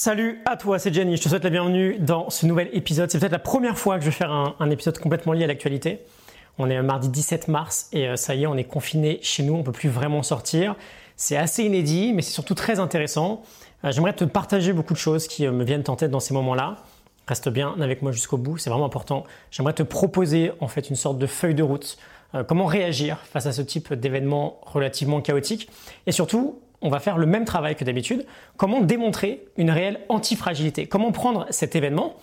Salut à toi, c'est Jenny. Je te souhaite la bienvenue dans ce nouvel épisode. C'est peut-être la première fois que je vais faire un, épisode complètement lié à l'actualité. On est mardi 17 mars et euh, ça y est, on est confiné chez nous, on peut plus vraiment sortir. C'est assez inédit, mais c'est surtout très intéressant. Euh, j'aimerais te partager beaucoup de choses qui euh, me viennent en tête dans ces moments-là. Reste bien avec moi jusqu'au bout, c'est vraiment important. J'aimerais te proposer en fait une sorte de feuille de route. comment réagir face à ce type d'événement relativement chaotique et surtout on va faire le même travail que d'habitude. Comment démontrer une réelle antifragilité? Comment prendre cet événement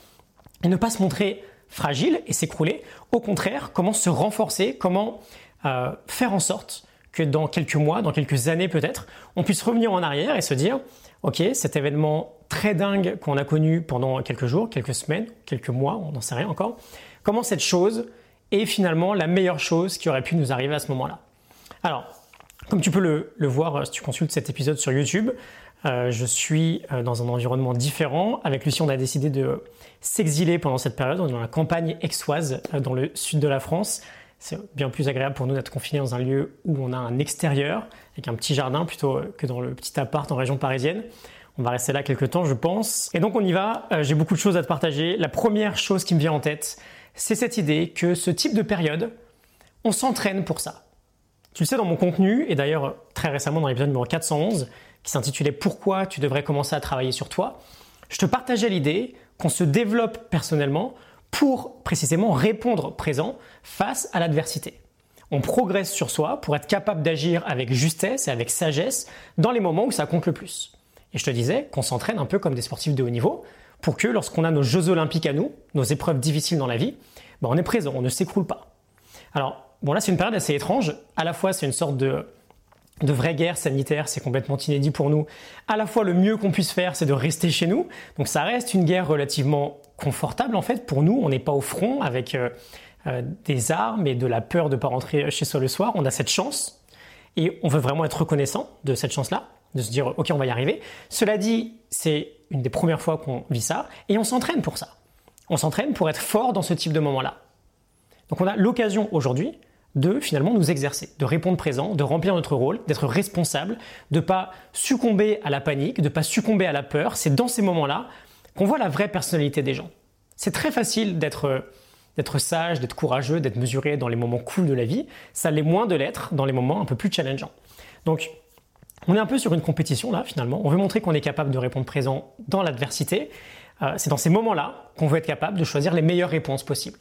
et ne pas se montrer fragile et s'écrouler? Au contraire, comment se renforcer? Comment euh, faire en sorte que dans quelques mois, dans quelques années peut-être, on puisse revenir en arrière et se dire, ok, cet événement très dingue qu'on a connu pendant quelques jours, quelques semaines, quelques mois, on n'en sait rien encore, comment cette chose est finalement la meilleure chose qui aurait pu nous arriver à ce moment-là? Alors, comme tu peux le, voir euh, si tu consultes cet épisode sur YouTube, euh, je suis euh, dans un environnement différent. Avec Lucie, on a décidé de s'exiler pendant cette période. On est dans la campagne aixoise, dans le sud de la France. C'est bien plus agréable pour nous d'être confinés dans un lieu où on a un extérieur, avec un petit jardin, plutôt que dans le petit appart en région parisienne. On va rester là quelques temps, je pense. Et donc on y va. J'ai beaucoup de choses à te partager. La première chose qui me vient en tête, c'est cette idée que ce type de période, on s'entraîne pour ça. Tu le sais dans mon contenu, et d'ailleurs très récemment dans l'épisode numéro 411, qui s'intitulait Pourquoi tu devrais commencer à travailler sur toi, je te partageais l'idée qu'on se développe personnellement pour précisément répondre présent face à l'adversité. On progresse sur soi pour être capable d'agir avec justesse et avec sagesse dans les moments où ça compte le plus. Et je te disais qu'on s'entraîne un peu comme des sportifs de haut niveau pour que lorsqu'on a nos Jeux olympiques à nous, nos épreuves difficiles dans la vie, ben on est présent, on ne s'écroule pas. Alors, Bon là c'est une période assez étrange. À la fois c'est une sorte de, de vraie guerre sanitaire, c'est complètement inédit pour nous. À la fois le mieux qu'on puisse faire c'est de rester chez nous. Donc ça reste une guerre relativement confortable en fait pour nous. On n'est pas au front avec euh, euh, des armes et de la peur de ne pas rentrer chez soi le soir. On a cette chance et on veut vraiment être reconnaissant de cette chance-là, de se dire ok on va y arriver. Cela dit c'est une des premières fois qu'on vit ça et on s'entraîne pour ça. On s'entraîne pour être fort dans ce type de moment-là. Donc on a l'occasion aujourd'hui de finalement nous exercer, de répondre présent, de remplir notre rôle, d'être responsable, de pas succomber à la panique, de pas succomber à la peur. C'est dans ces moments-là qu'on voit la vraie personnalité des gens. C'est très facile d'être d'être sage, d'être courageux, d'être mesuré dans les moments cool de la vie. Ça l'est moins de l'être dans les moments un peu plus challengeants. Donc on est un peu sur une compétition là finalement. On veut montrer qu'on est capable de répondre présent dans l'adversité. Euh, c'est dans ces moments-là qu'on veut être capable de choisir les meilleures réponses possibles.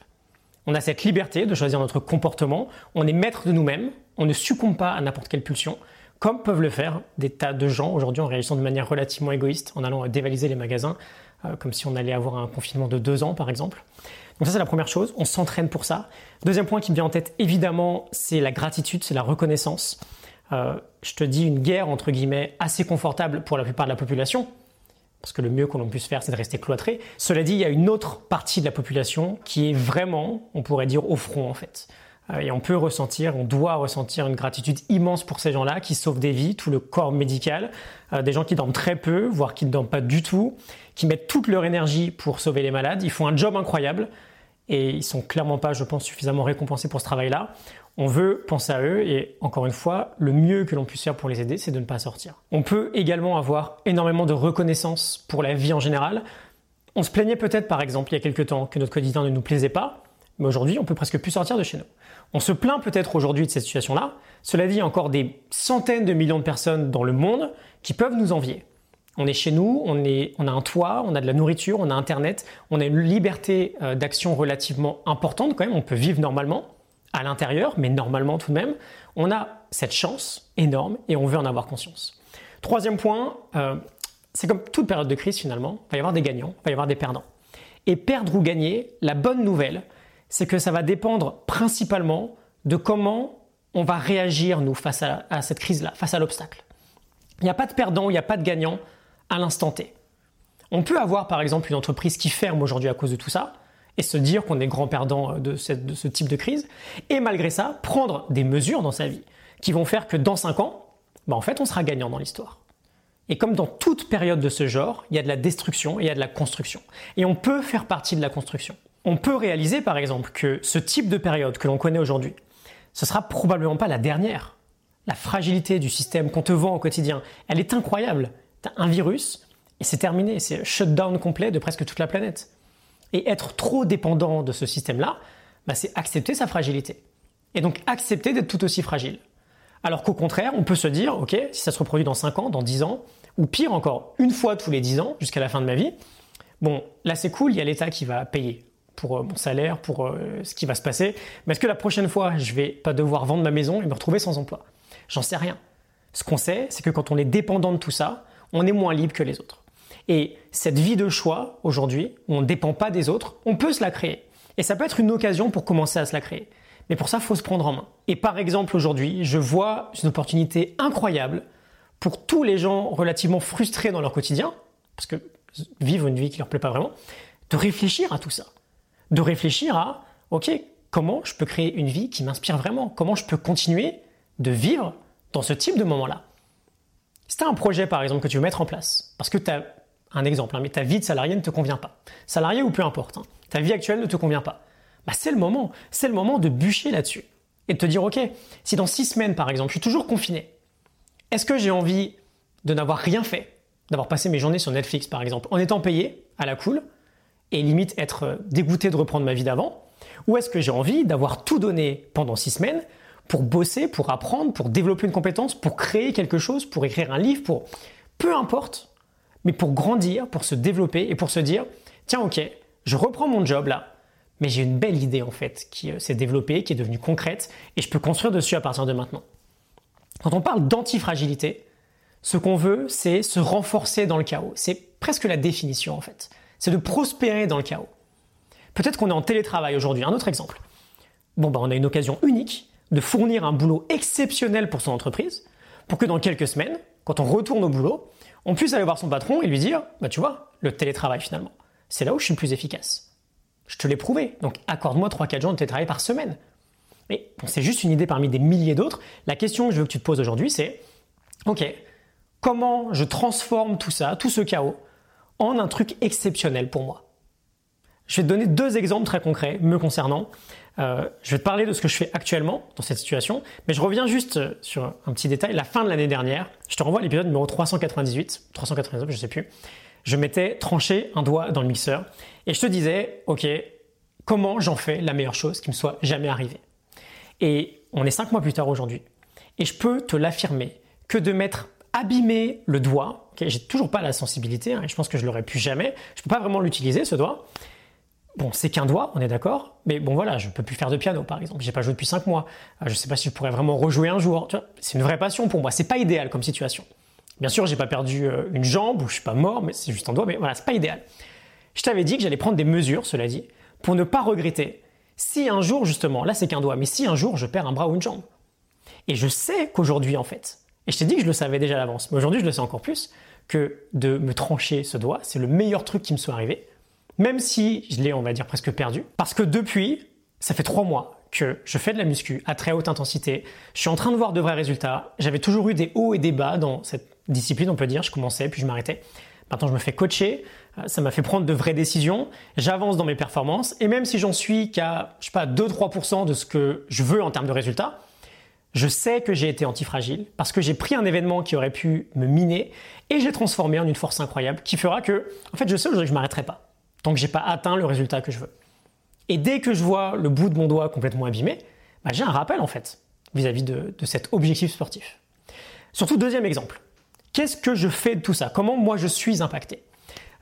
On a cette liberté de choisir notre comportement, on est maître de nous-mêmes, on ne succombe pas à n'importe quelle pulsion, comme peuvent le faire des tas de gens aujourd'hui en réagissant de manière relativement égoïste, en allant dévaliser les magasins, euh, comme si on allait avoir un confinement de deux ans par exemple. Donc ça c'est la première chose, on s'entraîne pour ça. Deuxième point qui me vient en tête évidemment, c'est la gratitude, c'est la reconnaissance. Euh, je te dis une guerre entre guillemets assez confortable pour la plupart de la population, parce que le mieux que l'on puisse faire, c'est de rester cloîtré. Cela dit, il y a une autre partie de la population qui est vraiment, on pourrait dire, au front en fait. Euh, et on peut ressentir, on doit ressentir une gratitude immense pour ces gens-là qui sauvent des vies, tout le corps médical, euh, des gens qui dorment très peu, voire qui ne dorment pas du tout, qui mettent toute leur énergie pour sauver les malades. Ils font un job incroyable et ils sont clairement pas, je pense, suffisamment récompensés pour ce travail-là. On veut penser à eux et encore une fois, le mieux que l'on puisse faire pour les aider, c'est de ne pas sortir. On peut également avoir énormément de reconnaissance pour la vie en général. On se plaignait peut-être par exemple il y a quelques temps que notre quotidien ne nous plaisait pas, mais aujourd'hui on peut presque plus sortir de chez nous. On se plaint peut-être aujourd'hui de cette situation-là. Cela dit, il y a encore des centaines de millions de personnes dans le monde qui peuvent nous envier. On est chez nous, on, a un toit, on a de la nourriture, on a Internet, on a une liberté euh, d'action relativement importante quand même, on peut vivre normalement à l'intérieur, mais normalement tout de même, on a cette chance énorme et on veut en avoir conscience. Troisième point, euh, c'est comme toute période de crise finalement, il va y avoir des gagnants, il va y avoir des perdants. Et perdre ou gagner, la bonne nouvelle, c'est que ça va dépendre principalement de comment on va réagir nous face à, à cette crise-là, face à l'obstacle. Il n'y a pas de perdant, il n'y a pas de gagnant à l'instant T. On peut avoir par exemple une entreprise qui ferme aujourd'hui à cause de tout ça, et se dire qu'on est grand perdant de, ce type de crise, et malgré ça, prendre des mesures dans sa vie qui vont faire que dans 5 ans, bah en fait, on sera gagnant dans l'histoire. Et comme dans toute période de ce genre, il y a de la destruction et il y a de la construction. Et on peut faire partie de la construction. On peut réaliser par exemple que ce type de période que l'on connaît aujourd'hui, ce sera probablement pas la dernière. La fragilité du système qu'on te vend au quotidien, elle est incroyable. Tu as un virus Et c'est terminé, c'est shutdown complet de presque toute la planète. Et être trop dépendant de ce système-là, bah, c'est accepter sa fragilité. Et donc accepter d'être tout aussi fragile. Alors qu'au contraire, on peut se dire, ok, si ça se reproduit dans 5 ans, dans 10 ans, ou pire encore, une fois tous les 10 ans, jusqu'à la fin de ma vie, bon, là c'est cool, il y a l'État qui va payer pour euh, mon salaire, pour euh, ce qui va se passer, mais est-ce que la prochaine fois, je vais pas devoir vendre ma maison et me retrouver sans emploi? J'en sais rien. Ce qu'on sait, c'est que quand on est dépendant de tout ça, on est moins libre que les autres. Et cette vie de choix, aujourd'hui, où on ne dépend pas des autres, on peut se la créer. Et ça peut être une occasion pour commencer à se la créer. Mais pour ça, il faut se prendre en main. Et par exemple, aujourd'hui, je vois une opportunité incroyable pour tous les gens relativement frustrés dans leur quotidien, parce que vivent une vie qui leur plaît pas vraiment, de réfléchir à tout ça. De réfléchir à, ok, comment je peux créer une vie qui m'inspire vraiment? Comment je peux continuer de vivre dans ce type de moment-là? Si tu as un projet, par exemple, que tu veux mettre en place, parce que tu as un exemple, hein, mais ta vie de salarié ne te convient pas, salarié ou peu importe, hein, ta vie actuelle ne te convient pas, bah, c'est le moment, c'est le moment de bûcher là-dessus et de te dire, ok, si dans six semaines, par exemple, je suis toujours confiné, est-ce que j'ai envie de n'avoir rien fait, d'avoir passé mes journées sur Netflix, par exemple, en étant payé à la cool, et limite être dégoûté de reprendre ma vie d'avant, ou est-ce que j'ai envie d'avoir tout donné pendant six semaines pour bosser, pour apprendre, pour développer une compétence, pour créer quelque chose, pour écrire un livre, pour peu importe, mais pour grandir, pour se développer et pour se dire, tiens ok, je reprends mon job là, mais j'ai une belle idée en fait qui euh, s'est développée, qui est devenue concrète, et je peux construire dessus à partir de maintenant. Quand on parle d'antifragilité, ce qu'on veut, c'est se renforcer dans le chaos. C'est presque la définition en fait. C'est de prospérer dans le chaos. Peut-être qu'on est en télétravail aujourd'hui. Un autre exemple. Bon, ben, on a une occasion unique de fournir un boulot exceptionnel pour son entreprise, pour que dans quelques semaines, quand on retourne au boulot, on puisse aller voir son patron et lui dire, bah tu vois, le télétravail finalement, c'est là où je suis le plus efficace. Je te l'ai prouvé. Donc accorde-moi 3-4 jours de télétravail par semaine. Mais bon, c'est juste une idée parmi des milliers d'autres. La question que je veux que tu te poses aujourd'hui, c'est OK, comment je transforme tout ça, tout ce chaos, en un truc exceptionnel pour moi? Je vais te donner deux exemples très concrets me concernant. Euh, je vais te parler de ce que je fais actuellement dans cette situation, mais je reviens juste euh, sur un petit détail. La fin de l'année dernière, je te renvoie à l'épisode numéro 398, 399, je sais plus je m'étais tranché un doigt dans le mixeur et je te disais, ok, comment j'en fais la meilleure chose qui me soit jamais arrivée? Et on est cinq mois plus tard aujourd'hui, et je peux te l'affirmer que de m'être abîmé le doigt, j'ai toujours pas la sensibilité, hein, et je pense que je l'aurais pu jamais, je peux pas vraiment l'utiliser ce doigt. Bon, c'est qu'un doigt, on est d'accord, mais bon voilà, je peux plus faire de piano par exemple, j'ai pas joué depuis cinq mois, euh, je sais pas si je pourrais vraiment rejouer un jour, c'est une vraie passion pour moi, c'est pas idéal comme situation. Bien sûr, j'ai pas perdu euh, une jambe ou je suis pas mort, mais c'est juste un doigt, mais voilà, c'est pas idéal. Je t'avais dit que j'allais prendre des mesures, cela dit, pour ne pas regretter si un jour, justement, là c'est qu'un doigt, mais si un jour je perds un bras ou une jambe. Et je sais qu'aujourd'hui, en fait, et je t'ai dit que je le savais déjà à l'avance, mais aujourd'hui je le sais encore plus, que de me trancher ce doigt, c'est le meilleur truc qui me soit arrivé, même si je l'ai, on va dire, presque perdu, parce que depuis, ça fait trois mois que je fais de la muscu à très haute intensité, je suis en train de voir de vrais résultats, j'avais toujours eu des hauts et des bas dans cette discipline, on peut dire. Je commençais, puis je m'arrêtais. Maintenant, je me fais coacher. Euh, ça m'a fait prendre de vraies décisions. J'avance dans mes performances. Et même si j'en suis qu'à, je sais pas, 2-3% de ce que je veux en termes de résultats, je sais que j'ai été antifragile parce que j'ai pris un événement qui aurait pu me miner et j'ai transformé en une force incroyable qui fera que, en fait, je sais aujourd'hui que je m'arrêterai pas tant que j'ai pas atteint le résultat que je veux. Et dès que je vois le bout de mon doigt complètement abîmé, bah, j'ai un rappel en fait vis-à-vis de, de cet objectif sportif. Surtout, deuxième exemple. Qu'est-ce que je fais de tout ça? Comment moi je suis impacté?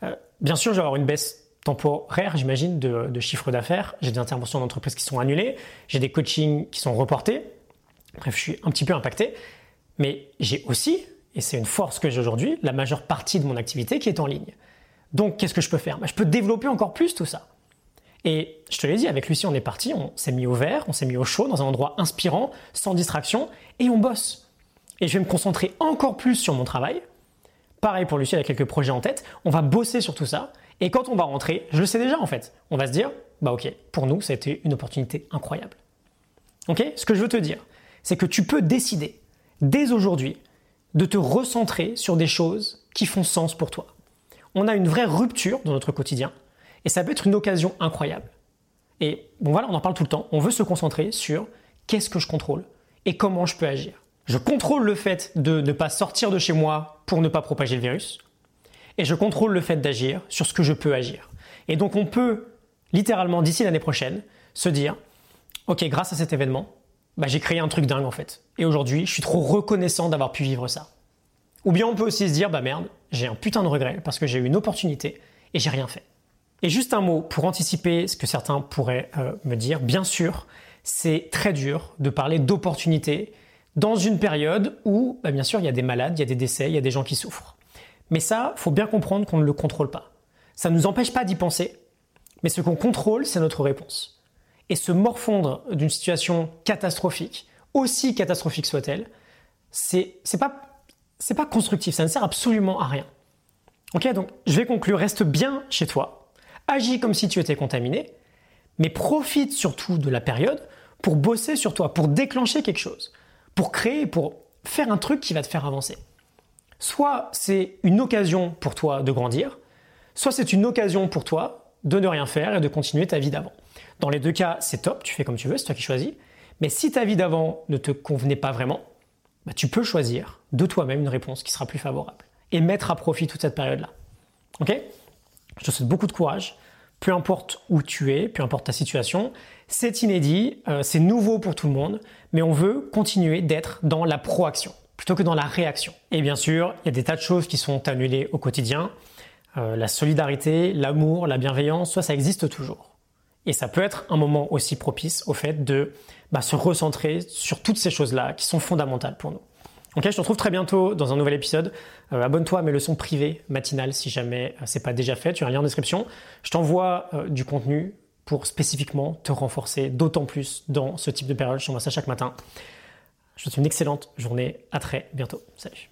Euh, Bien sûr, je vais avoir une baisse temporaire, j'imagine, de, chiffre d'affaires. J'ai des interventions d'entreprise qui sont annulées, j'ai des coachings qui sont reportés. Bref, je suis un petit peu impacté. Mais j'ai aussi, et c'est une force que j'ai aujourd'hui, la majeure partie de mon activité qui est en ligne. Donc, qu'est-ce que je peux faire? Bah, Je peux développer encore plus tout ça. Et je te l'ai dit, avec Lucie, on est parti, on s'est mis au vert, on s'est mis au chaud, dans un endroit inspirant, sans distraction, et on bosse et je vais me concentrer encore plus sur mon travail. Pareil pour Lucie, elle a quelques projets en tête. On va bosser sur tout ça. Et quand on va rentrer, je le sais déjà en fait, on va se dire, bah ok, pour nous, ça a été une opportunité incroyable. Ok? Ce que je veux te dire, c'est que tu peux décider, dès aujourd'hui, de te recentrer sur des choses qui font sens pour toi. On a une vraie rupture dans notre quotidien et ça peut être une occasion incroyable. Et bon voilà, on en parle tout le temps. On veut se concentrer sur qu'est-ce que je contrôle et comment je peux agir. Je contrôle le fait de ne pas sortir de chez moi pour ne pas propager le virus. et je contrôle le fait d'agir sur ce que je peux agir. Et donc on peut littéralement d'ici l'année prochaine se dire, ok, grâce à cet événement, bah, j'ai créé un truc dingue en fait. Et aujourd'hui, je suis trop reconnaissant d'avoir pu vivre ça. Ou bien on peut aussi se dire, bah merde, j'ai un putain de regret parce que j'ai eu une opportunité et j'ai rien fait. Et juste un mot pour anticiper ce que certains pourraient euh, me dire. Bien sûr, c'est très dur de parler d'opportunité dans une période où, bah, bien sûr, il y a des malades, il y a des décès, il y a des gens qui souffrent. Mais ça, faut bien comprendre qu'on ne le contrôle pas. Ça ne nous empêche pas d'y penser, mais ce qu'on contrôle, c'est notre réponse. Et se morfondre d'une situation catastrophique, aussi catastrophique soit-elle, c'est, c'est pas, c'est pas constructif, ça ne sert absolument à rien. Ok, donc je vais conclure, reste bien chez toi, agis comme si tu étais contaminé, mais profite surtout de la période pour bosser sur toi, pour déclencher quelque chose, pour créer, pour faire un truc qui va te faire avancer. Soit c'est une occasion pour toi de grandir, soit c'est une occasion pour toi de ne rien faire et de continuer ta vie d'avant. Dans les deux cas, c'est top, tu fais comme tu veux, c'est toi qui choisis. Mais si ta vie d'avant ne te convenait pas vraiment, bah, tu peux choisir de toi-même une réponse qui sera plus favorable et mettre à profit toute cette période-là. Ok? Je te souhaite beaucoup de courage, peu importe où tu es, peu importe ta situation. C'est inédit, euh, c'est nouveau pour tout le monde, mais on veut continuer d'être dans la proaction plutôt que dans la réaction. Et bien sûr, il y a des tas de choses qui sont annulées au quotidien. Euh, la solidarité, l'amour, la bienveillance, soit ça existe toujours. Et ça peut être un moment aussi propice au fait de bah, se recentrer sur toutes ces choses-là qui sont fondamentales pour nous. Ok, je te retrouve très bientôt dans un nouvel épisode. Euh, abonne-toi à mes leçons privées matinales si jamais euh, c'est pas déjà fait. Tu as un lien en description. Je t'envoie euh, du contenu pour spécifiquement te renforcer d'autant plus dans ce type de période. Je t'envoie ça chaque matin. Je te souhaite une excellente journée. À très bientôt. Salut.